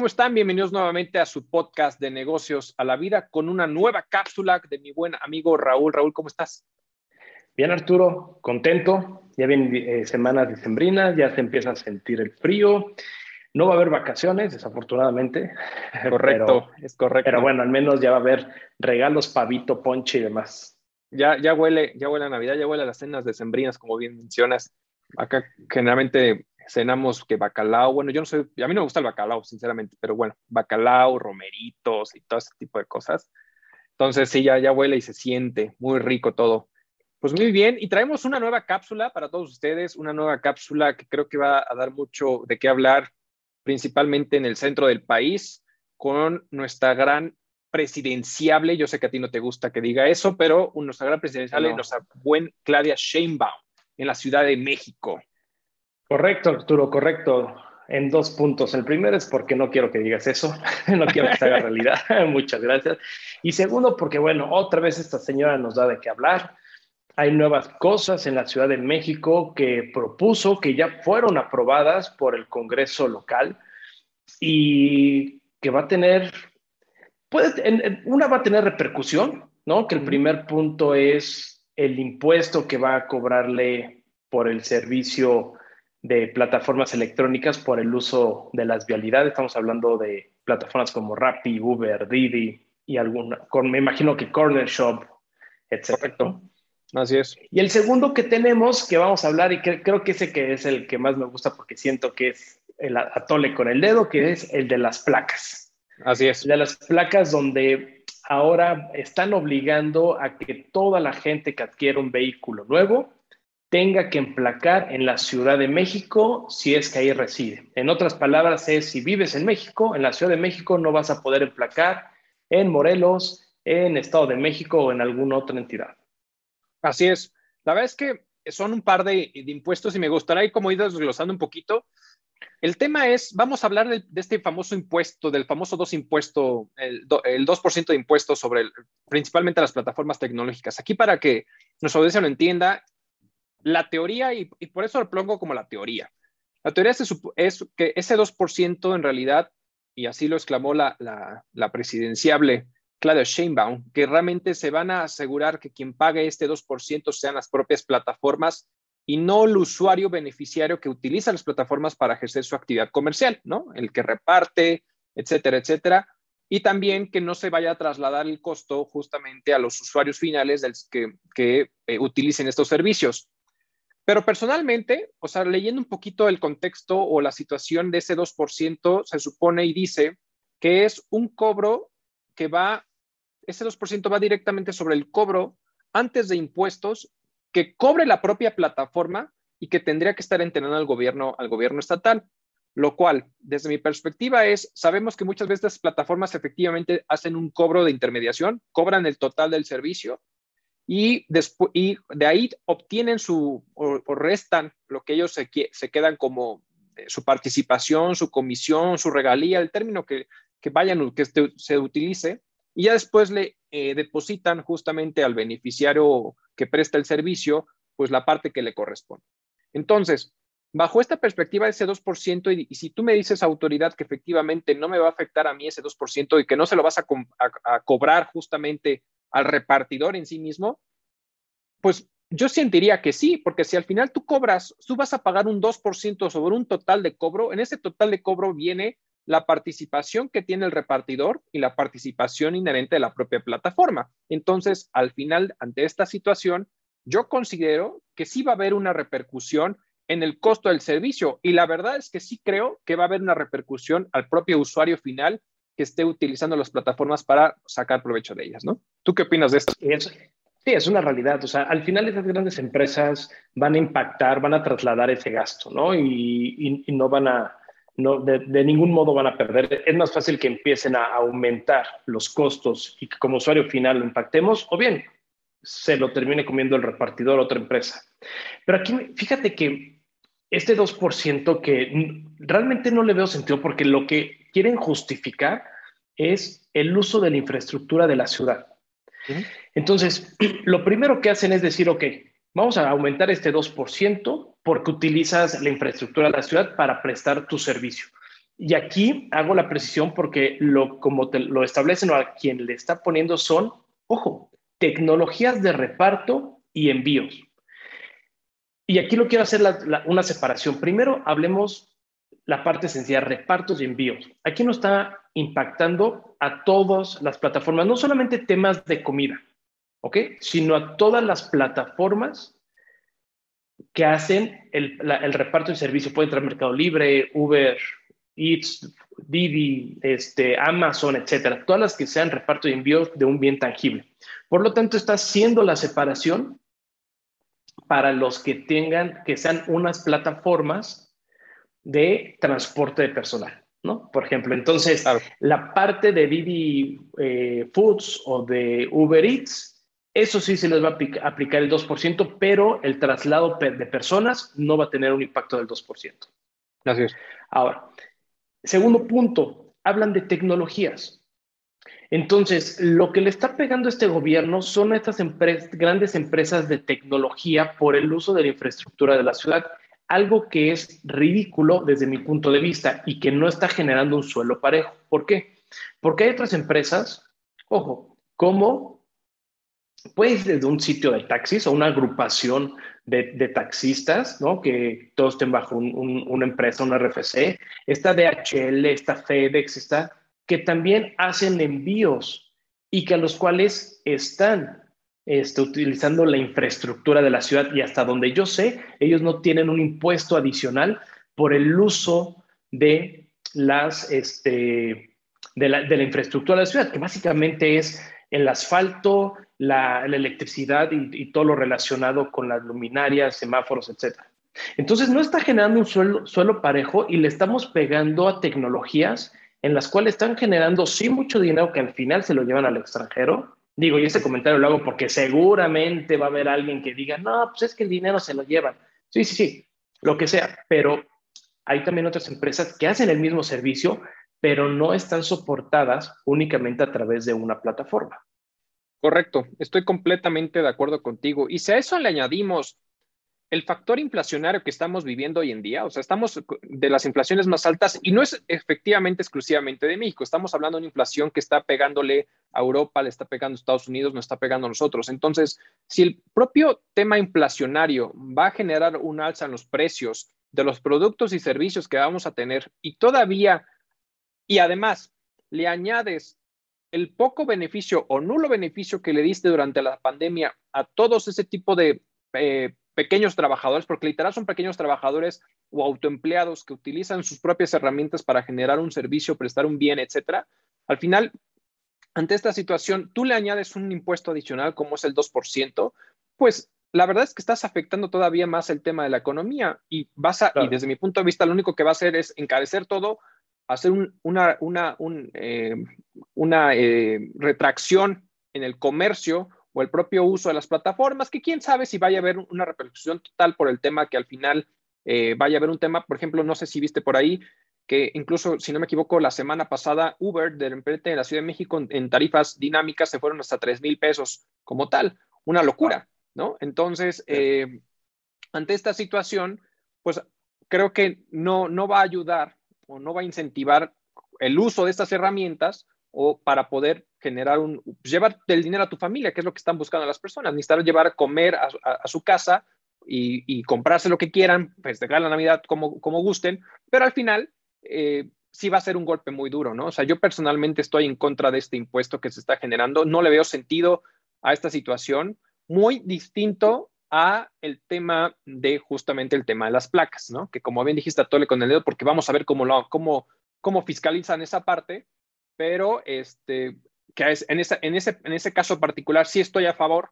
¿cómo están? Bienvenidos nuevamente a su podcast de negocios a la vida con una nueva cápsula de mi buen amigo Raúl. Raúl, ¿cómo estás? Bien, Arturo, contento. Ya vienen eh, semanas decembrinas, ya se empieza a sentir el frío. No va a haber vacaciones, desafortunadamente. Correcto, es correcto. Pero bueno, al menos ya va a haber regalos, pavito, ponche y demás. Ya, ya huele, ya huele a Navidad, ya huele a las cenas decembrinas, como bien mencionas. Acá generalmente cenamos que bacalao, bueno, yo no sé, a mí no me gusta el bacalao, sinceramente, pero bueno, bacalao, romeritos y todo ese tipo de cosas. Entonces sí, ya, ya huele y se siente muy rico todo. Pues muy bien, y traemos una nueva cápsula para todos ustedes, una nueva cápsula que creo que va a dar mucho de qué hablar, principalmente en el centro del país, con nuestra gran presidenciable, yo sé que a ti no te gusta que diga eso, pero nuestra gran presidenciable, nuestra buen Claudia Sheinbaum en la Ciudad de México. Correcto, Arturo, correcto. En dos puntos. El primero es porque no quiero que digas eso, no quiero que se haga realidad. Muchas gracias. Y segundo, porque, bueno, otra vez esta señora nos da de qué hablar. Hay nuevas cosas en la Ciudad de México que propuso, que ya fueron aprobadas por el Congreso local y que va a tener, puede, una va a tener repercusión, ¿no? Que el primer punto es el impuesto que va a cobrarle por el servicio de plataformas electrónicas por el uso de las vialidades. Estamos hablando de plataformas como Rappi, Uber, Didi y alguna, con, me imagino que Corner Shop, etc. Así es. Y el segundo que tenemos, que vamos a hablar, y que, creo que ese que es el que más me gusta porque siento que es el atole con el dedo, que es el de las placas. Así es. de las placas donde ahora están obligando a que toda la gente que adquiere un vehículo nuevo tenga que emplacar en la Ciudad de México si es que ahí reside. En otras palabras, es si vives en México, en la Ciudad de México no vas a poder emplacar en Morelos, en Estado de México o en alguna otra entidad. Así es. La verdad es que son un par de, impuestos y me gustaría ir como ir desglosando un poquito. El tema es, vamos a hablar de, este famoso impuesto, del famoso dos impuesto, el, 2% de impuestos sobre principalmente las plataformas tecnológicas. Aquí para que nuestra audiencia lo entienda, la teoría, y, por eso lo pongo como la teoría, la teoría es, que ese 2% en realidad, y así lo exclamó la, la, presidenciable Claudia Sheinbaum, que realmente se van a asegurar que quien pague este 2% sean las propias plataformas y no el usuario beneficiario que utiliza las plataformas para ejercer su actividad comercial, ¿no? El que reparte, etcétera, etcétera. Y también que no se vaya a trasladar el costo justamente a los usuarios finales que, que eh, utilicen estos servicios. Pero personalmente, o sea, leyendo un poquito el contexto o la situación de ese 2%, se supone y dice que es un cobro que va, ese 2% va directamente sobre el cobro antes de impuestos que cobre la propia plataforma y que tendría que estar entrenando al gobierno, al gobierno estatal. Lo cual, desde mi perspectiva, es, sabemos que muchas veces las plataformas efectivamente hacen un cobro de intermediación, cobran el total del servicio, y, y de ahí obtienen su o, restan lo que ellos se, se quedan como eh, su participación, su comisión, su regalía, el término que, que vayan, que este, se utilice, y ya después le eh, depositan justamente al beneficiario que presta el servicio, pues la parte que le corresponde. Entonces, bajo esta perspectiva de ese 2%, y, y, si tú me dices, autoridad, que efectivamente no me va a afectar a mí ese 2% y que no se lo vas a, a, a cobrar justamente al repartidor en sí mismo, pues yo sentiría que sí, porque si al final tú cobras, tú vas a pagar un 2% sobre un total de cobro, en ese total de cobro viene la participación que tiene el repartidor y la participación inherente de la propia plataforma. Entonces, al final, ante esta situación, yo considero que sí va a haber una repercusión en el costo del servicio y la verdad es que sí creo que va a haber una repercusión al propio usuario final que esté utilizando las plataformas para sacar provecho de ellas, ¿no? ¿Tú qué opinas de esto? sí, es una realidad. O sea, al final esas grandes empresas van a impactar, van a trasladar ese gasto, ¿no? Y, no van a, no, de, ningún modo van a perder. Es más fácil que empiecen a aumentar los costos y que como usuario final lo impactemos, o bien se lo termine comiendo el repartidor otra empresa. Pero aquí, fíjate que este 2% que realmente no le veo sentido porque lo que quieren justificar es el uso de la infraestructura de la ciudad. Entonces, lo primero que hacen es decir, ok, vamos a aumentar este 2% porque utilizas la infraestructura de la ciudad para prestar tu servicio. Y aquí hago la precisión porque lo, como te, lo establecen o a quien le está poniendo son, ojo, tecnologías de reparto y envíos. Y aquí lo quiero hacer una separación. Primero hablemos la parte esencial, repartos y envíos. Aquí no está impactando a todas las plataformas, no solamente temas de comida, ¿ok? Sino a todas las plataformas que hacen el, el reparto de servicio. Puede entrar Mercado Libre, Uber, Eats, Didi, este, Amazon, etcétera, todas las que sean reparto y envío de un bien tangible. Por lo tanto, está haciendo la separación para los que tengan, que sean unas plataformas de transporte de personal, ¿no? Por ejemplo, entonces, la parte de Didi eh, Foods o de Uber Eats, eso sí se les va a aplicar el 2%, pero el traslado de personas no va a tener un impacto del 2%. Así es. Ahora, Segundo punto, hablan de tecnologías. Entonces, lo que le está pegando a este gobierno son estas grandes empresas de tecnología por el uso de la infraestructura de la ciudad, algo que es ridículo desde mi punto de vista y que no está generando un suelo parejo. ¿Por qué? Porque hay otras empresas, ojo, como puede desde un sitio de taxis o una agrupación de, taxistas, ¿no? Que todos estén bajo una empresa, una RFC. Está DHL, está FedEx, está, que también hacen envíos y que a los cuales están este, utilizando la infraestructura de la ciudad y hasta donde yo sé, ellos no tienen un impuesto adicional por el uso de las, este, de la, infraestructura de la ciudad, que básicamente es el asfalto, la, electricidad y, todo lo relacionado con las luminarias, semáforos, etc. Entonces no está generando un suelo, suelo parejo y le estamos pegando a tecnologías en las cuales están generando sí mucho dinero que al final se lo llevan al extranjero. Digo, y ese comentario lo hago porque seguramente va a haber alguien que diga, no, pues es que el dinero se lo llevan. Sí, sí, sí, lo que sea, pero hay también otras empresas que hacen el mismo servicio, pero no están soportadas únicamente a través de una plataforma. Correcto, estoy completamente de acuerdo contigo. Y si a eso le añadimos el factor inflacionario que estamos viviendo hoy en día, o sea, estamos de las inflaciones más altas y no es efectivamente exclusivamente de México, estamos hablando de una inflación que está pegándole a Europa, le está pegando a Estados Unidos, nos está pegando a nosotros. Entonces, si el propio tema inflacionario va a generar un alza en los precios de los productos y servicios que vamos a tener y todavía y además le añades el poco beneficio o nulo beneficio que le diste durante la pandemia a todos ese tipo de eh, pequeños trabajadores, porque literal son pequeños trabajadores o autoempleados que utilizan sus propias herramientas para generar un servicio, prestar un bien, etcétera. Al final, ante esta situación, tú le añades un impuesto adicional como es el 2%, pues la verdad es que estás afectando todavía más el tema de la economía y vas a, y desde mi punto de vista, lo único que va a hacer es encarecer todo hacer una, una, eh, una eh, retracción en el comercio o el propio uso de las plataformas, que quién sabe si vaya a haber una repercusión total por el tema que al final eh, vaya a haber un tema, por ejemplo, no sé si viste por ahí que incluso, si no me equivoco, la semana pasada Uber de repente en la Ciudad de México en, tarifas dinámicas se fueron hasta 3 mil pesos como tal, una locura, ¿no? Entonces, ante esta situación, pues creo que no, no va a ayudar o no va a incentivar el uso de estas herramientas o para poder generar un, llevar el dinero a tu familia, que es lo que están buscando las personas, necesitar llevar a comer a, su casa y, comprarse lo que quieran, festejar la Navidad como, como gusten, pero al final eh, sí va a ser un golpe muy duro, ¿no? O sea, yo personalmente estoy en contra de este impuesto que se está generando, no le veo sentido a esta situación, muy distinto a el tema de justamente el tema de las placas, ¿no? Que como bien dijiste, tole con el dedo porque vamos a ver cómo, lo, cómo, cómo fiscalizan esa parte, pero este, que es, en, esa, en, ese, en ese caso particular sí estoy a favor,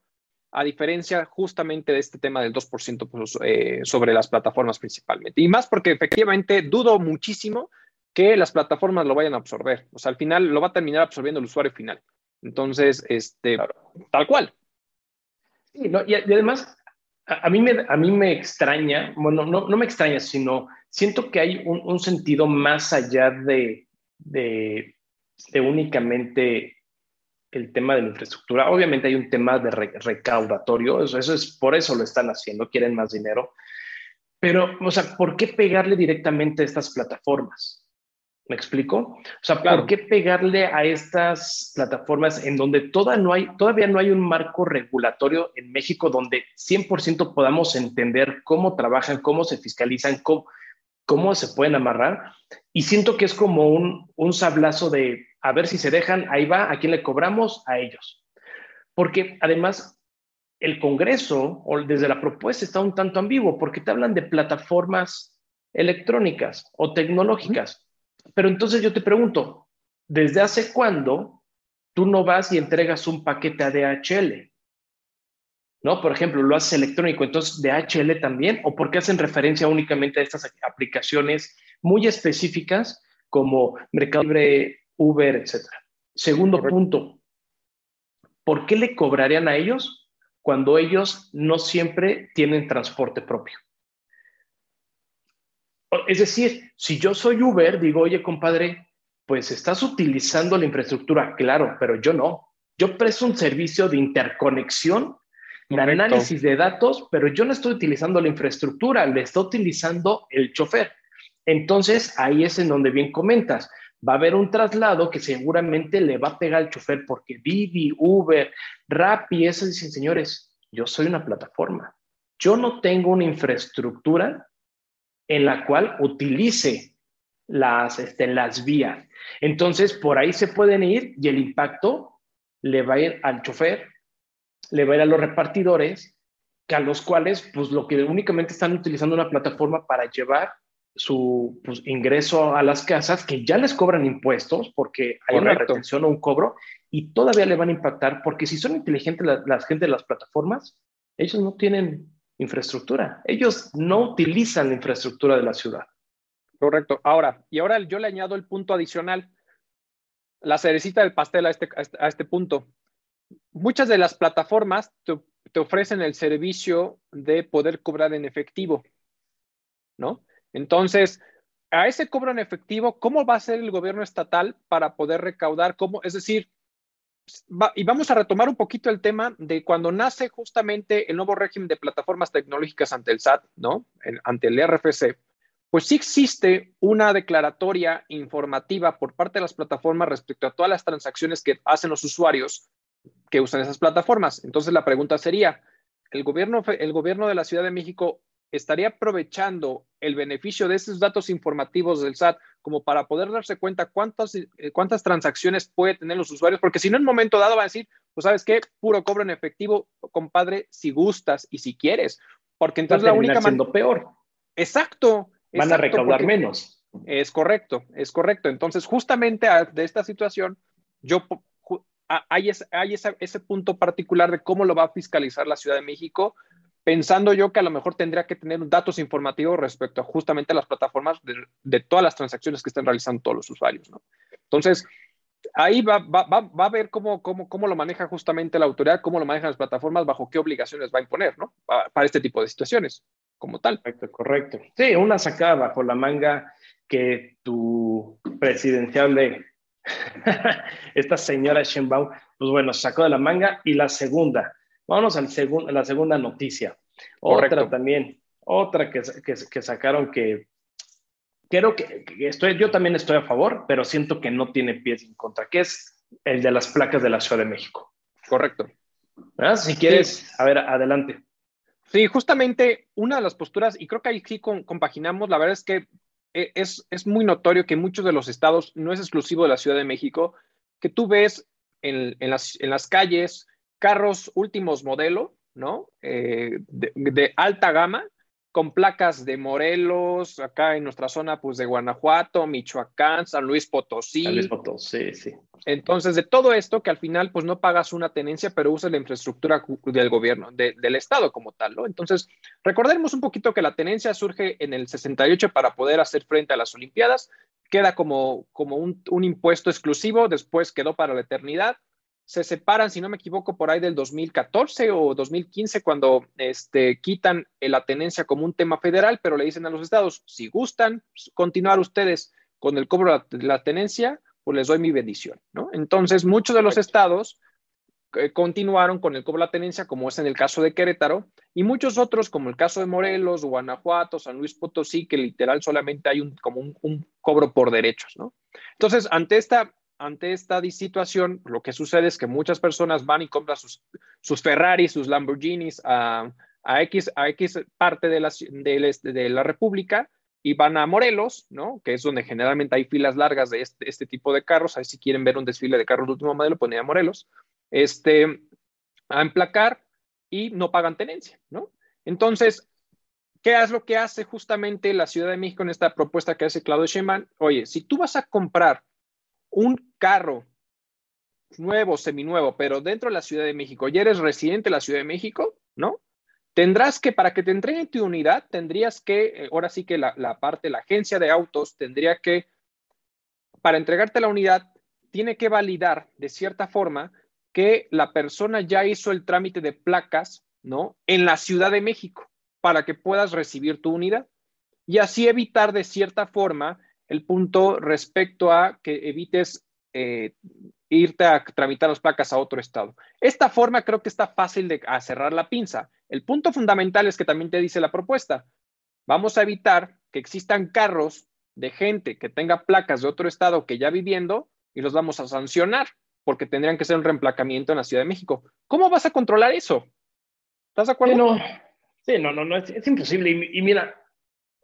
a diferencia justamente de este tema del 2% pues, eh, sobre las plataformas principalmente. Y más porque efectivamente dudo muchísimo que las plataformas lo vayan a absorber. O sea, al final lo va a terminar absorbiendo el usuario final. Entonces, este, tal cual. Sí, y, además a, mí me, a mí me extraña, bueno, no, no me extraña, sino siento que hay un, sentido más allá de, de, únicamente el tema de la infraestructura. Obviamente hay un tema de recaudatorio, eso, eso, es por eso lo están haciendo, quieren más dinero. Pero, o sea, ¿por qué pegarle directamente a estas plataformas? ¿Me explico? O sea, ¿por qué pegarle a estas plataformas en donde no hay, todavía no hay un marco regulatorio en México donde 100% podamos entender cómo trabajan, cómo se fiscalizan, cómo, cómo se pueden amarrar? Y siento que es como un, un sablazo de a ver si se dejan, ahí va, a quién le cobramos, a ellos. Porque además el Congreso o desde la propuesta está un tanto ambiguo porque te hablan de plataformas electrónicas o tecnológicas. Pero entonces yo te pregunto, ¿desde hace cuándo tú no vas y entregas un paquete a DHL? ¿No? Por ejemplo, lo haces electrónico, entonces DHL también, o por qué hacen referencia únicamente a estas aplicaciones muy específicas como Mercado Libre, Uber, etcétera. Segundo punto, ¿por qué le cobrarían a ellos cuando ellos no siempre tienen transporte propio? Es decir, si yo soy Uber, digo, oye, compadre, pues estás utilizando la infraestructura, claro, pero yo no. Yo presto un servicio de interconexión, de análisis de datos, pero yo no estoy utilizando la infraestructura, le estoy utilizando el chofer. Entonces, ahí es en donde bien comentas. Va a haber un traslado que seguramente le va a pegar al chofer porque Didi, Uber, Rappi, eso dicen, señores, yo soy una plataforma. Yo no tengo una infraestructura en la cual utilice las, este, las vías. Entonces, por ahí se pueden ir y el impacto le va a ir al chofer, le va a ir a los repartidores, que a los cuales, pues lo que únicamente están utilizando una plataforma para llevar su pues, ingreso a las casas, que ya les cobran impuestos porque hay una retención o un cobro, y todavía le van a impactar porque si son inteligentes las la gente de las plataformas, ellos no tienen infraestructura. Ellos no utilizan la infraestructura de la ciudad. Correcto. Ahora, y ahora yo le añado el punto adicional, la cerecita del pastel a este, a este punto. Muchas de las plataformas te, ofrecen el servicio de poder cobrar en efectivo, ¿no? Entonces, a ese cobro en efectivo, ¿cómo va a ser el gobierno estatal para poder recaudar? ¿Cómo? Es decir, y vamos a retomar un poquito el tema de cuando nace justamente el nuevo régimen de plataformas tecnológicas ante el SAT, ¿no? ante el RFC, pues sí existe una declaratoria informativa por parte de las plataformas respecto a todas las transacciones que hacen los usuarios que usan esas plataformas. Entonces la pregunta sería, ¿el gobierno, el gobierno de la Ciudad de México estaría aprovechando el beneficio de esos datos informativos del SAT como para poder darse cuenta cuántas, eh, cuántas transacciones puede tener los usuarios, porque si no en un momento dado van a decir, pues sabes qué, puro cobro en efectivo, compadre, si gustas y si quieres, porque entonces la única siendo peor. Exacto. Van a recaudar menos. Es correcto, es correcto. Entonces, justamente de esta situación, yo hay, ese, punto particular de cómo lo va a fiscalizar la Ciudad de México pensando yo que a lo mejor tendría que tener datos informativos respecto a justamente las plataformas de, todas las transacciones que están realizando todos los usuarios. Entonces, ahí va, a ver cómo, lo maneja justamente la autoridad, cómo lo manejan las plataformas, bajo qué obligaciones va a imponer. Para, este tipo de situaciones, como tal. Correcto, correcto. Sí, una sacada bajo la manga que tu presidenciable, esta señora Shenbaum, pues bueno, sacó de la manga. Y la segunda, Vámonos al a la segunda noticia. Otra también, otra que, que, sacaron que creo que, estoy, yo también estoy a favor, pero siento que no tiene pies en contra, que es el de las placas de la Ciudad de México. Correcto. Si quieres, a ver, adelante. Sí, justamente una de las posturas, y creo que ahí sí compaginamos, la verdad es que es, es muy notorio que muchos de los estados, no es exclusivo de la Ciudad de México, que tú ves en, en, las, en las calles, carros últimos modelo, ¿no? Eh, de, alta gama, con placas de Morelos, acá en nuestra zona, pues de Guanajuato, Michoacán, San Luis Potosí. San Luis Potosí, sí. Entonces, de todo esto, que al final, pues no pagas una tenencia, pero usas la infraestructura del gobierno, del Estado como tal, ¿no? Entonces, recordemos un poquito que la tenencia surge en el 68 para poder hacer frente a las Olimpiadas, queda como, como un, un impuesto exclusivo, después quedó para la eternidad se separan, si no me equivoco, por ahí del 2014 o 2015, cuando este, quitan la tenencia como un tema federal, pero le dicen a los estados, si gustan continuar ustedes con el cobro de la tenencia, pues les doy mi bendición, ¿no? Entonces, muchos de los estados eh, continuaron con el cobro de la tenencia, como es en el caso de Querétaro, y muchos otros, como el caso de Morelos, Guanajuato, San Luis Potosí, que literal solamente hay un, como un, cobro por derechos, ¿no? Entonces, ante esta, ante esta situación, lo que sucede es que muchas personas van y compran sus, sus Ferraris, sus Lamborghinis a, a, X, a X parte de la, de, de la República y van a Morelos, ¿no? Que es donde generalmente hay filas largas de este, este tipo de carros. Ahí si quieren ver un desfile de carros de último modelo, ponen a Morelos. Este, a emplacar y no pagan tenencia, ¿no? Entonces, ¿qué es lo que hace justamente la Ciudad de México en esta propuesta que hace Claudio Sheinbaum? Oye, si tú vas a comprar un carro nuevo, seminuevo, pero dentro de la Ciudad de México y eres residente de la Ciudad de México, ¿no? Tendrás que, para que te entreguen tu unidad, tendrías que, eh, ahora sí que la, la parte, la agencia de autos tendría que, para entregarte la unidad, tiene que validar de cierta forma que la persona ya hizo el trámite de placas, ¿no? En la Ciudad de México para que puedas recibir tu unidad y así evitar de cierta forma el punto respecto a que evites eh, irte a tramitar las placas a otro estado. Esta forma creo que está fácil de cerrar la pinza. El punto fundamental es que también te dice la propuesta. Vamos a evitar que existan carros de gente que tenga placas de otro estado que ya viviendo y los vamos a sancionar porque tendrían que ser un reemplacamiento en la Ciudad de México. ¿Cómo vas a controlar eso? ¿Estás de acuerdo? no, sí, no, no, no, es, imposible. Y, mira,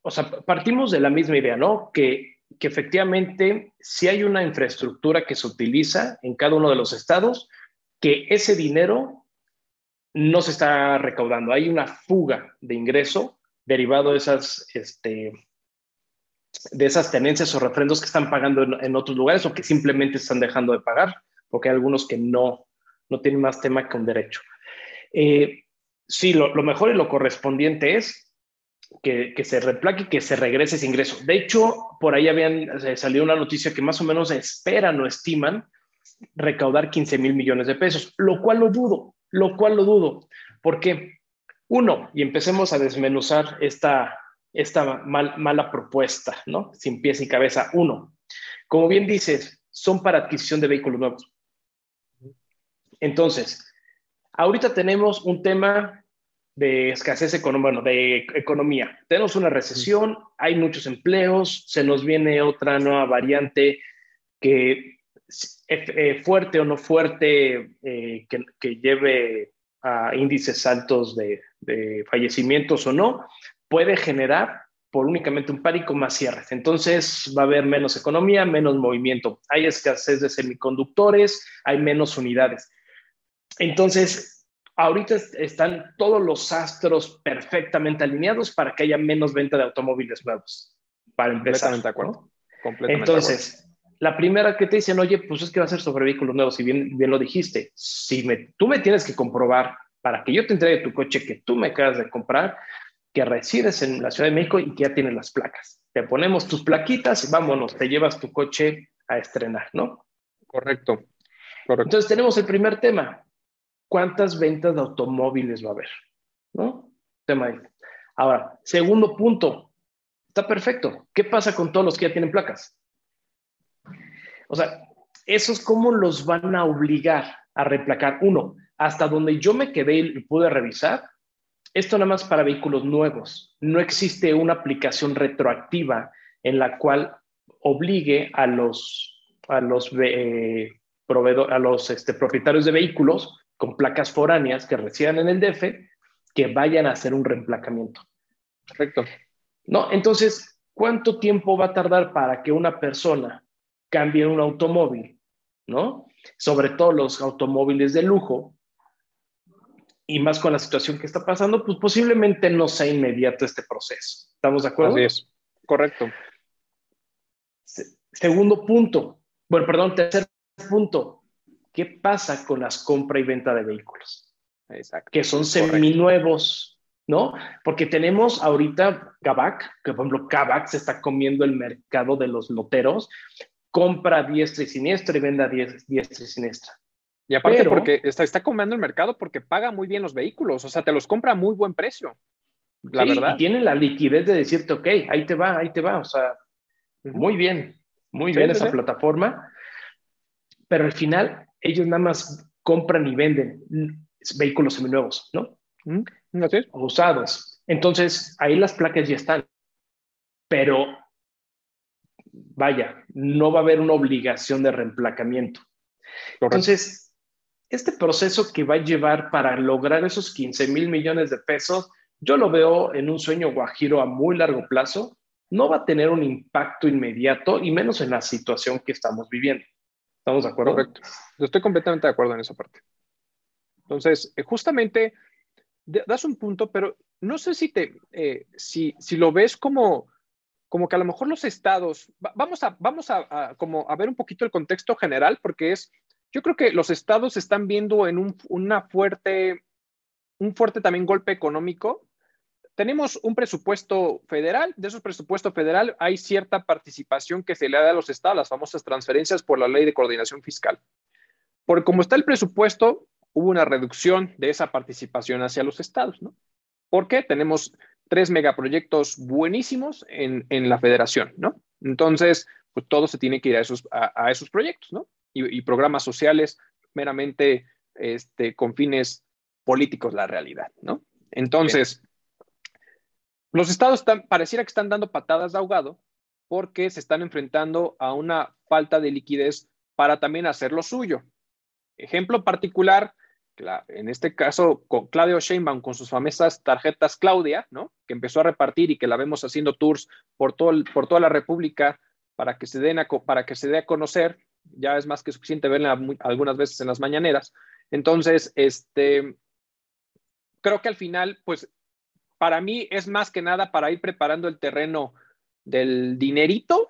o sea, partimos de la misma idea, ¿no? Que, que efectivamente si hay una infraestructura que se utiliza en cada uno de los estados, que ese dinero no se está recaudando. Hay una fuga de ingreso derivado de esas, este, de esas tenencias o refrendos que están pagando en, otros lugares o que simplemente están dejando de pagar porque hay algunos que no, no tienen más tema que un derecho. Eh, sí, lo, mejor y lo correspondiente es que, se replaque, que se regrese ese ingreso. De hecho, por ahí habían salido una noticia que más o menos esperan o estiman recaudar 15 mil millones de pesos, lo cual lo dudo, lo cual lo dudo. porque Uno, y empecemos a desmenuzar esta, esta mala propuesta, ¿no? Sin pies y cabeza. Uno, como bien dices, son para adquisición de vehículos nuevos. Entonces, ahorita tenemos un tema de escasez económica, de economía. Tenemos una recesión, hay muchos empleos, se nos viene otra nueva variante que eh, fuerte o no fuerte, eh, que, lleve a índices altos de, de, fallecimientos o no, puede generar por únicamente un pánico más cierres. Entonces va a haber menos economía, menos movimiento. Hay escasez de semiconductores, hay menos unidades. Entonces, ahorita están todos los astros perfectamente alineados para que haya menos venta de automóviles nuevos. Para empezar. Completamente de acuerdo. Entonces, la primera que te dicen, oye, pues es que va a ser sobre vehículos nuevos, y bien, bien lo dijiste. Si me, tú me tienes que comprobar para que yo te entregue tu coche que tú me acabas de comprar, que resides en la Ciudad de México y que ya tienes las placas. Te ponemos tus plaquitas y vámonos, te llevas tu coche a estrenar, ¿no? Correcto. Correcto. Entonces tenemos el primer tema cuántas ventas de automóviles va a haber, ¿no? Tema ahí. Ahora, segundo punto, está perfecto. ¿Qué pasa con todos los que ya tienen placas? O sea, esos cómo los van a obligar a replacar. Uno, hasta donde yo me quedé y pude revisar, esto nada más para vehículos nuevos. No existe una aplicación retroactiva en la cual obligue a los, a los, eh, a los este, propietarios de vehículos con placas foráneas que residan en el DF que vayan a hacer un reemplacamiento. Correcto. ¿No? Entonces, ¿cuánto tiempo va a tardar para que una persona cambie un automóvil? ¿No? Sobre todo los automóviles de lujo, y más con la situación que está pasando, pues posiblemente no sea inmediato este proceso. ¿Estamos de acuerdo? Así es. Correcto. segundo punto, bueno, perdón, tercer punto, ¿Qué pasa con las compra y venta de vehículos? Exacto. Que son seminuevos, ¿no? Porque tenemos ahorita Kavak, que por ejemplo Kavak se está comiendo el mercado de los loteros, compra diestra y siniestra y venda diestra y siniestra. Y aparte porque está, está comiendo el mercado porque paga muy bien los vehículos, o sea, te los compra a muy buen precio. La verdad. Y tiene la liquidez de decirte, ok, ahí te va, ahí te va, o sea, muy bien, muy bien esa plataforma. Pero al final ellos nada más compran y venden vehículos seminuevos, ¿no? usados. Entonces, ahí las placas ya están. Pero, vaya, no va a haber una obligación de reemplacamiento. Entonces, este proceso que va a llevar para lograr esos 15 mil millones de pesos, yo lo veo en un sueño guajiro a muy largo plazo, no va a tener un impacto inmediato y menos en la situación que estamos viviendo. ¿Estamos de acuerdo? Correcto. estoy completamente de acuerdo en esa parte. Entonces, eh, justamente das un punto, pero no sé si te, eh, si, si lo ves como, como que a lo mejor los estados, vamos a, vamos a, como a ver un poquito el contexto general, porque es, yo creo que los estados están viendo en un, una fuerte, un fuerte también golpe económico tenemos un presupuesto federal, de esos presupuestos federal hay cierta participación que se le da a los estados, las famosas transferencias por la ley de coordinación fiscal. Porque como está el presupuesto, hubo una reducción de esa participación hacia los estados, ¿no? Porque tenemos tres megaproyectos buenísimos en, la federación, ¿no? Entonces, pues todo se tiene que ir a esos, a, esos proyectos, ¿no? Y, programas sociales meramente este, con fines políticos, la realidad, ¿no? Entonces, los estados están, pareciera que están dando patadas de ahogado porque se están enfrentando a una falta de liquidez para también hacer lo suyo. Ejemplo particular, en este caso con Claudio Sheinbaum con sus famosas tarjetas Claudia, ¿no? Que empezó a repartir y que la vemos haciendo tours por, todo por toda la República para que se den para que se dé a conocer. Ya es más que suficiente verla algunas veces en las mañaneras. Entonces, este, creo que al final, pues para mí es más que nada para ir preparando el terreno del dinerito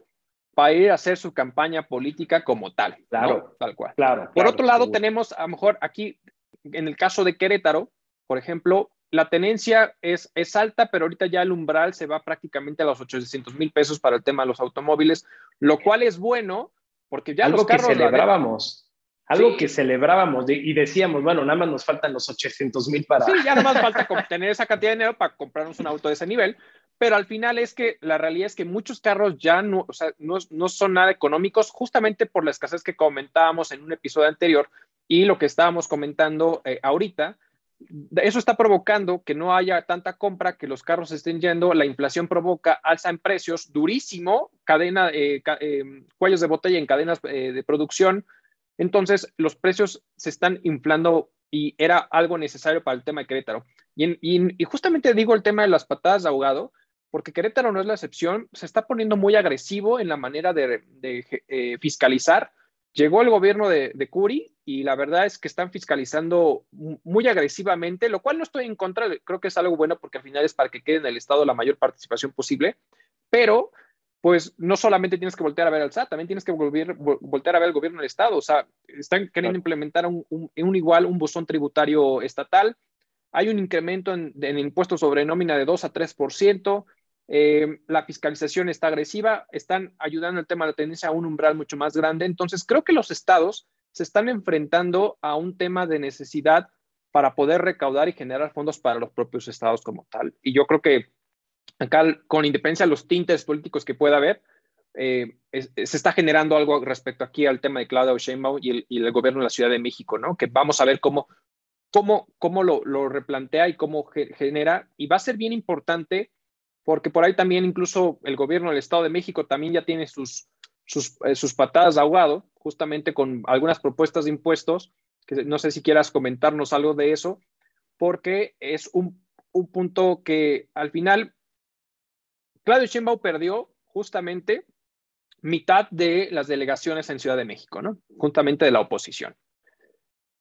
para ir a hacer su campaña política como tal. Claro, tal cual. Claro. Por otro lado, tenemos a lo mejor aquí, en el caso de Querétaro, por ejemplo, la tenencia es, es alta, pero ahorita ya el umbral se va prácticamente a los 800 mil pesos para el tema de los automóviles, lo cual es bueno porque ya los carros que celebrábamos. Algo que celebrábamos y decíamos, bueno, nada más nos faltan los 800 mil para... Sí, ya nada más falta tener esa cantidad de dinero para comprarnos un auto de ese nivel, pero al final es que la realidad es que muchos carros ya no, o sea, no, no son nada económicos justamente por la escasez que comentábamos en un episodio anterior y lo que estábamos comentando eh, ahorita. Eso está provocando que no haya tanta compra, que los carros estén yendo, la inflación provoca alza en precios durísimo, cadena, eh, eh, cuellos de botella en cadenas de producción, entonces, los precios se están inflando y era algo necesario para el tema de Querétaro. Y, justamente digo el tema de las patadas de ahogado, porque Querétaro no es la excepción, se está poniendo muy agresivo en la manera de, eh, fiscalizar. Llegó el gobierno de, de, Curi y la verdad es que están fiscalizando muy agresivamente, lo cual no estoy en contra, creo que es algo bueno porque al final es para que quede en el Estado la mayor participación posible, pero pues no solamente tienes que voltear a ver al SAT, también tienes que voltear a ver al gobierno del Estado. O sea, están queriendo implementar un, un, igual, un buzón tributario estatal. Hay un incremento en, en impuestos sobre nómina de 2 a 3%. Eh, la fiscalización está agresiva. Están ayudando al tema de la tendencia a un umbral mucho más grande. Entonces, creo que los estados se están enfrentando a un tema de necesidad para poder recaudar y generar fondos para los propios estados como tal. Y yo creo que acá con independencia de los tintes políticos que pueda haber, eh, se está generando algo respecto aquí al tema de Claudia Sheinbaum y el, el, gobierno de la Ciudad de México, ¿no? Que vamos a ver cómo, cómo, cómo lo replantea y cómo genera. Y va a ser bien importante porque por ahí también incluso el gobierno del Estado de México también ya tiene sus, eh, sus patadas de ahogado, justamente con algunas propuestas de impuestos, que no sé si quieras comentarnos algo de eso, porque es un, un punto que al final Claudio Sheinbaum perdió justamente mitad de las delegaciones en Ciudad de México, ¿no? Justamente de la oposición.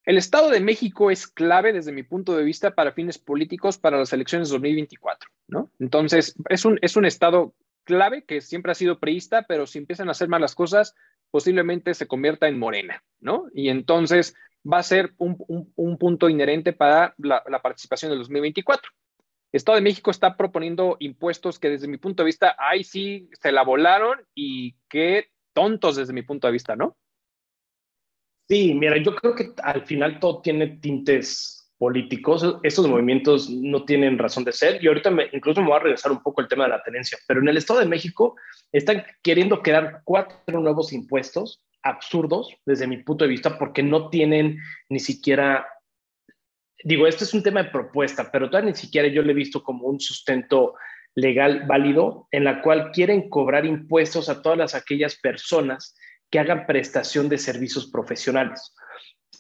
El Estado de México es clave desde mi punto de vista para fines políticos para las elecciones de 2024, Entonces, es un, es un Estado clave que siempre ha sido priista, pero si empiezan a hacer malas cosas, posiblemente se convierta en morena, ¿no? Y entonces va a ser un, punto inherente para la, la participación del 2024. Estado de México está proponiendo impuestos que desde mi punto de vista, ahí sí se la volaron y qué tontos desde mi punto de vista, ¿no? Sí, mira, yo creo que al final todo tiene tintes políticos. Estos movimientos no tienen razón de ser. Y ahorita me, incluso me voy a regresar un poco al tema de la tenencia. Pero en el Estado de México están queriendo crear cuatro nuevos impuestos absurdos desde mi punto de vista porque no tienen ni siquiera digo, este es un tema de propuesta, pero todavía ni siquiera yo lo he visto como un sustento legal válido en la cual quieren cobrar impuestos a todas aquellas personas que hagan prestación de servicios profesionales.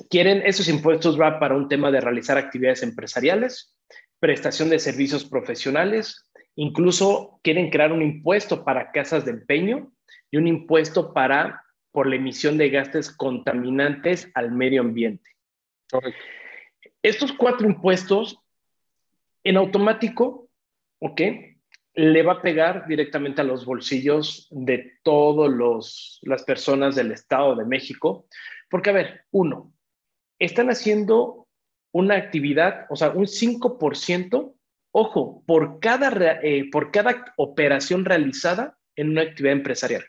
Quieren esos impuestos va para un tema de realizar actividades empresariales, prestación de servicios profesionales, incluso quieren crear un impuesto para casas de empeño y un impuesto para por la emisión de gases contaminantes al medio ambiente. Estos cuatro impuestos en automático, ¿ok? Le va a pegar directamente a los bolsillos de todas las personas del Estado de México, porque, a ver, uno, están haciendo una actividad, o sea, un 5%, ojo, por cada, eh, por cada operación realizada en una actividad empresarial.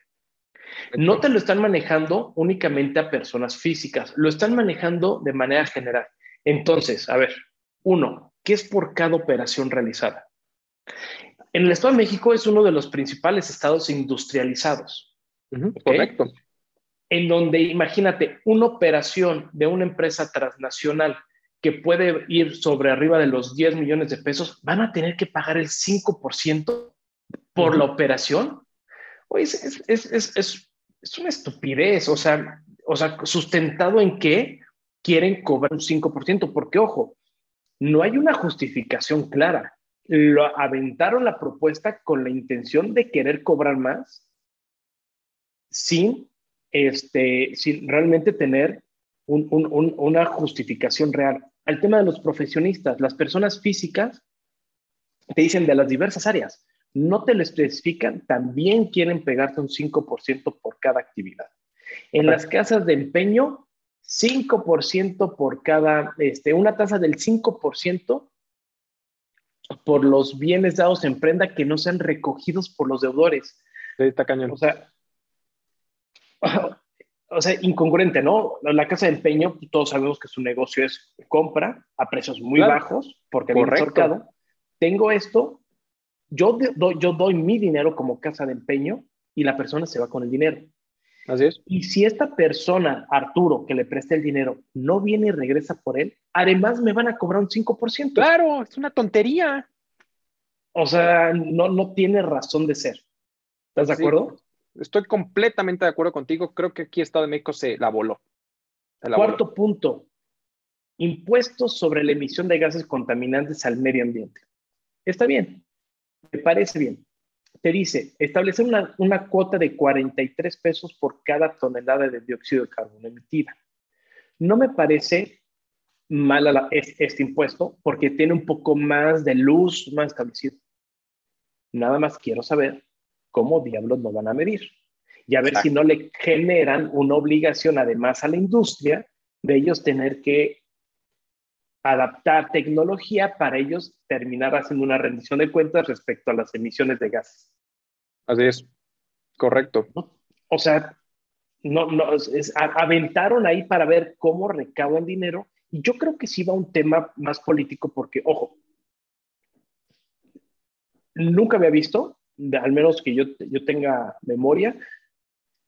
No te lo están manejando únicamente a personas físicas, lo están manejando de manera general. Entonces, a ver, uno, ¿qué es por cada operación realizada? En el Estado de México es uno de los principales estados industrializados. Correcto. En donde, imagínate, una operación de una empresa transnacional que puede ir sobre arriba de los 10 millones de pesos, van a tener que pagar el 5% por la operación. Oye, es, es, es una estupidez, o sea, o sea, sustentado en que quieren cobrar un 5%, porque ojo, no hay una justificación clara. Lo aventaron la propuesta con la intención de querer cobrar más sin, este, sin realmente tener una justificación real. Al tema de los profesionistas, las personas físicas te dicen de las diversas áreas no te lo especifican, también quieren pegarte un 5% por cada actividad. En las casas de empeño, 5% por cada, este, una tasa del 5% por los bienes dados en prenda que no sean recogidos por los deudores. está cañón. O sea, o sea, incongruente, ¿no? La casa de empeño, todos sabemos que su negocio es compra a precios muy bajos, porque bien mercado. Tengo esto, yo, doy, yo doy mi dinero como casa de empeño y la persona se va con el dinero. Así es. Y si esta persona, Arturo, que le preste el dinero, no viene y regresa por él, además me van a cobrar un 5%. Claro, es una tontería. O sea, no, no tiene razón de ser. ¿Estás de acuerdo? Estoy completamente de acuerdo contigo. Creo que aquí Estado de México se la voló. Cuarto punto. Impuestos sobre la emisión de gases contaminantes al medio ambiente. Está bien. Me parece bien. Te dice, establecer una, cuota de 43 pesos por cada tonelada de dióxido de carbono emitida. No me parece mal este impuesto porque tiene un poco más de luz más establecido. Nada más quiero saber cómo diablos lo van a medir. Y a ver si no le generan una obligación además a la industria de ellos tener que adaptar tecnología para ellos terminar haciendo una rendición de cuentas respecto a las emisiones de gases. Así es, correcto. O sea, no, no, es, aventaron ahí para ver cómo recaudan dinero. Y yo creo que sí va un tema más político porque, ojo, nunca había visto, al menos que yo, yo tenga memoria,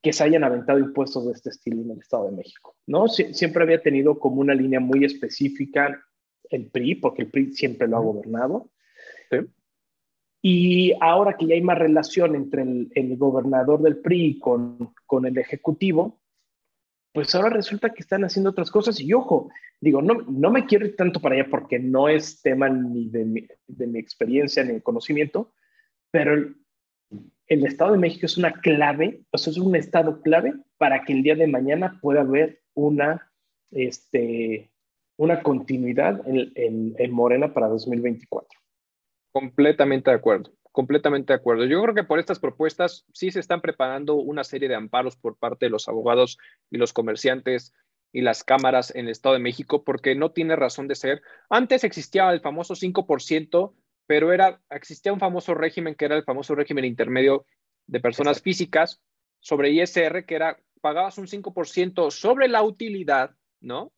que se hayan aventado impuestos de este estilo en el Estado de México, ¿no? siempre había tenido como una línea muy específica el PRI, porque el PRI siempre lo ha gobernado. Y ahora que ya hay más relación entre el, gobernador del PRI con, con, el Ejecutivo, pues ahora resulta que están haciendo otras cosas. Y ojo, digo, no, no me quiero ir tanto para allá porque no es tema ni de mi, de mi experiencia ni de conocimiento, pero el, el Estado de México es una clave, o sea, es un Estado clave para que el día de mañana pueda haber una, este, una continuidad en, Morena para 2024. Completamente de acuerdo, completamente de acuerdo. Yo creo que por estas propuestas sí se están preparando una serie de amparos por parte de los abogados y los comerciantes y las cámaras en el Estado de México, porque no tiene razón de ser. Antes existía el famoso 5%, pero era, existía un famoso régimen que era el famoso régimen intermedio de personas físicas sobre ISR, que era, pagabas un 5% sobre la utilidad, ¿no?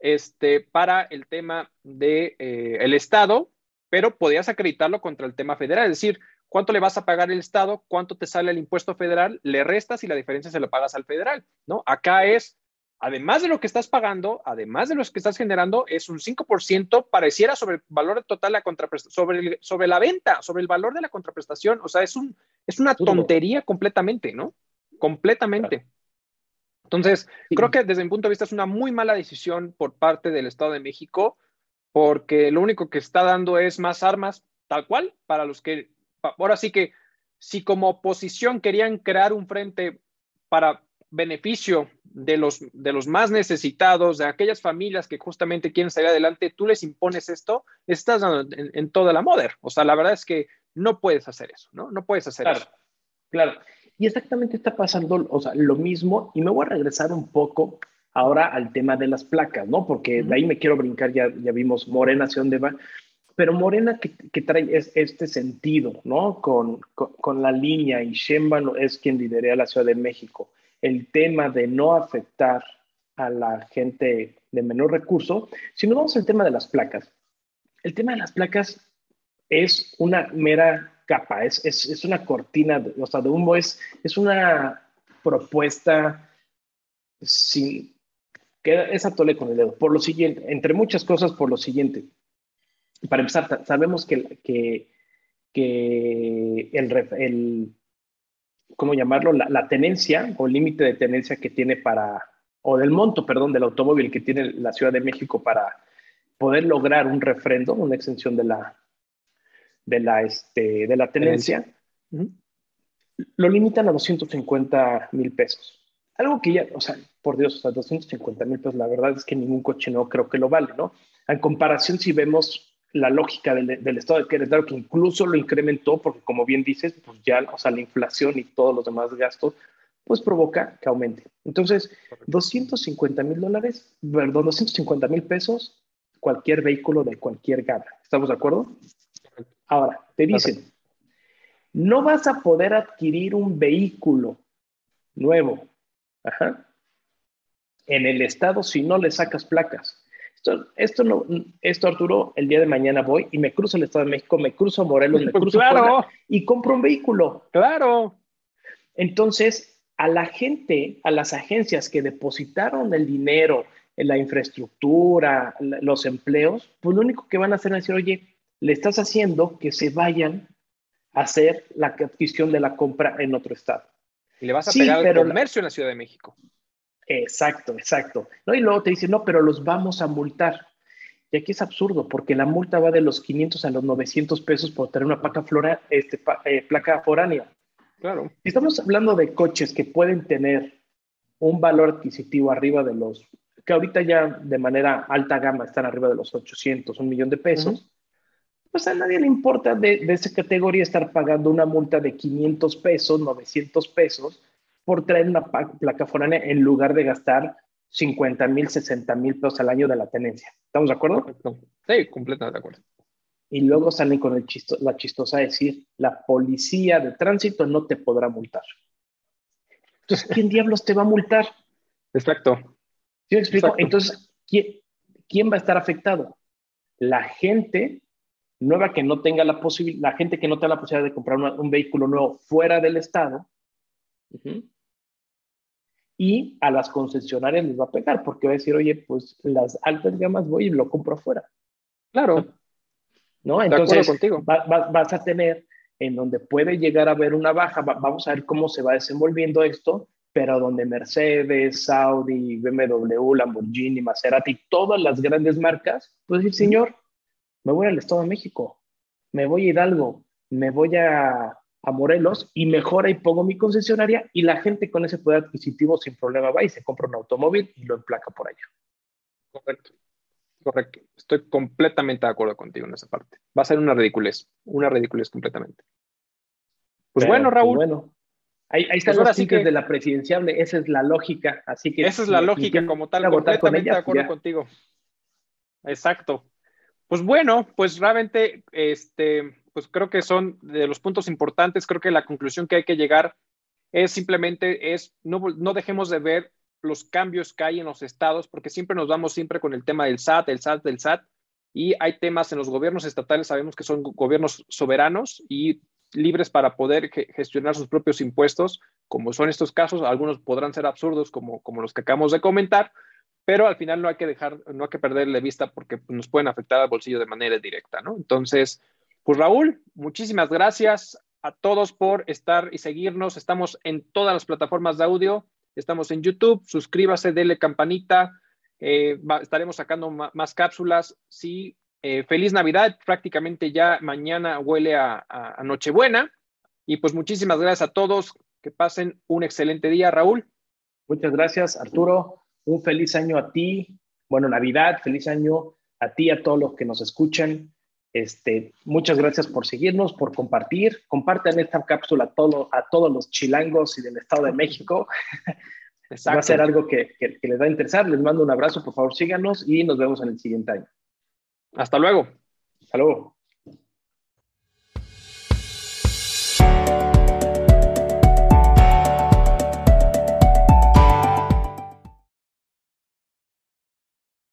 este, para el tema del de, eh, el Estado, pero podías acreditarlo contra el tema federal, es decir, cuánto le vas a pagar el Estado, cuánto te sale el impuesto federal, le restas y la diferencia se lo pagas al federal, ¿no? Acá es además de lo que estás pagando, además de lo que estás generando, es un 5% pareciera sobre el valor total de la contraprestación, sobre, sobre la venta, sobre el valor de la contraprestación. O sea, es, un, es una tontería completamente, ¿no? Completamente. Entonces, creo que desde mi punto de vista es una muy mala decisión por parte del Estado de México, porque lo único que está dando es más armas, tal cual, para los que, ahora sí que, si como oposición querían crear un frente para beneficio de los, de los más necesitados, de aquellas familias que justamente quieren salir adelante, tú les impones esto, estás dando en, toda la moda. O sea, la verdad es que no puedes hacer eso, ¿no? No puedes hacer eso. Claro. Y exactamente está pasando, o sea, lo mismo, y me voy a regresar un poco ahora al tema de las placas, ¿no? Porque de ahí me quiero brincar, ya, ya vimos Morena hacia dónde va, pero Morena que, que trae es, este sentido, ¿no? Con, con, la línea, y Sheinbaum es quien lidera la Ciudad de México el tema de no afectar a la gente de menor recurso, si nos vamos al tema de las placas, el tema de las placas es una mera capa, es, es, una cortina, o de humo, es, es una propuesta sin que es atole con el dedo. Por lo siguiente, entre muchas cosas, por lo siguiente. Para empezar, sabemos que, que, que el, el, ¿cómo llamarlo? La, tenencia o límite de tenencia que tiene para, o del monto, perdón, del automóvil que tiene la Ciudad de México para poder lograr un refrendo, una exención de la, de la, este, de la tenencia, lo limitan a 250 mil pesos. Algo que ya, o sea, por Dios, o sea, 250 mil pesos, la verdad es que ningún coche no creo que lo vale, ¿no? En comparación, si vemos la lógica del, Estado de Querétaro, que incluso lo incrementó, porque como bien dices, pues ya, o sea, la inflación y todos los demás gastos, pues provoca que aumente. Entonces, 250 mil dólares, perdón, 250 mil pesos, cualquier vehículo de cualquier gama. ¿Estamos de acuerdo? Ahora, te dicen, no vas a poder adquirir un vehículo nuevo en el estado si no le sacas placas. Esto, esto, no, esto, Arturo, el día de mañana voy y me cruzo el Estado de México, me cruzo Morelos, me cruzo claro. y compro un vehículo. Claro. Entonces, a la gente, a las agencias que depositaron el dinero en la infraestructura, los empleos, pues lo único que van a hacer es decir, oye, le estás haciendo que se vayan a hacer la adquisición de la compra en otro estado. Y le vas a pegar el comercio en la Ciudad de México. Exacto, exacto. ¿No? Y luego te dicen, no, pero los vamos a multar. Y aquí es absurdo, porque la multa va de los 500 a los 900 pesos por tener una placa, flora, este, eh, placa foránea. Claro. Estamos hablando de coches que pueden tener un valor adquisitivo arriba de los, que ahorita ya de manera alta gama están arriba de los 800, un millón de pesos. Pues a nadie le importa de, de esa categoría estar pagando una multa de 500 pesos, 900 pesos, por traer una placa foránea en lugar de gastar 50 mil, 60 mil pesos al año de la tenencia. ¿Estamos de acuerdo? Sí, completamente de acuerdo. Y luego salen con el la chistosa decir, la policía de tránsito no te podrá multar. Entonces, ¿quién diablos te va a multar? Exacto. ¿Sí me explico? Entonces, ¿quién, ¿quién va a estar afectado? La gente nueva que no tenga la posibilidad, la gente que no tenga la posibilidad de comprar un vehículo nuevo fuera del estado, y a las concesionarias les va a pegar porque va a decir, oye, pues las altas gamas voy y lo compro afuera. Claro. ¿No? Entonces contigo. vas a tener en donde puede llegar a haber una baja, vamos a ver cómo se va desenvolviendo esto, pero donde Mercedes, Audi, BMW, Lamborghini, Maserati, todas las grandes marcas, pues decir, señor, me voy al Estado de México, me voy a Hidalgo, me voy a a Morelos y mejora y pongo mi concesionaria y la gente con ese poder adquisitivo sin problema va y se compra un automóvil y lo emplaca por allá. Correcto, correcto. Estoy completamente de acuerdo contigo en esa parte. Va a ser una ridiculez, una ridiculez completamente. Pues bueno, pues Raúl. bueno, ahí, están pues los que... de la presidenciable, esa es la lógica, así que... Esa es la lógica como tal, completamente de acuerdo contigo. Exacto. Pues bueno, pues realmente, este, pues creo que son de los puntos importantes. Creo que la conclusión que hay que llegar es simplemente es no, no dejemos de ver los cambios que hay en los estados, porque siempre nos vamos siempre con el tema del SAT, el SAT, del SAT, y hay temas en los gobiernos estatales, sabemos que son gobiernos soberanos y libres para poder gestionar sus propios impuestos, como son estos casos. Algunos podrán ser absurdos, como, como los que acabamos de comentar, pero al final no hay que dejar, no hay que perderle vista porque nos pueden afectar al bolsillo de manera directa, ¿no? Entonces, pues Raúl, muchísimas gracias a todos por estar y seguirnos. Estamos en todas las plataformas de audio, estamos en YouTube, suscríbase, dele campanita, eh, estaremos sacando más cápsulas. Sí, eh, feliz Navidad, prácticamente ya mañana huele a, a, Nochebuena. Y pues muchísimas gracias a todos, que pasen un excelente día, Raúl. Muchas gracias, Arturo. Un feliz año a ti. Bueno, Navidad, feliz año a ti, a todos los que nos escuchan. Este, muchas gracias por seguirnos, por compartir. Compartan esta cápsula a, todo, a todos los chilangos y del Estado de México. Va a ser algo que, que, les va a interesar. Les mando un abrazo, por favor síganos y nos vemos en el siguiente año. Hasta luego. Hasta luego.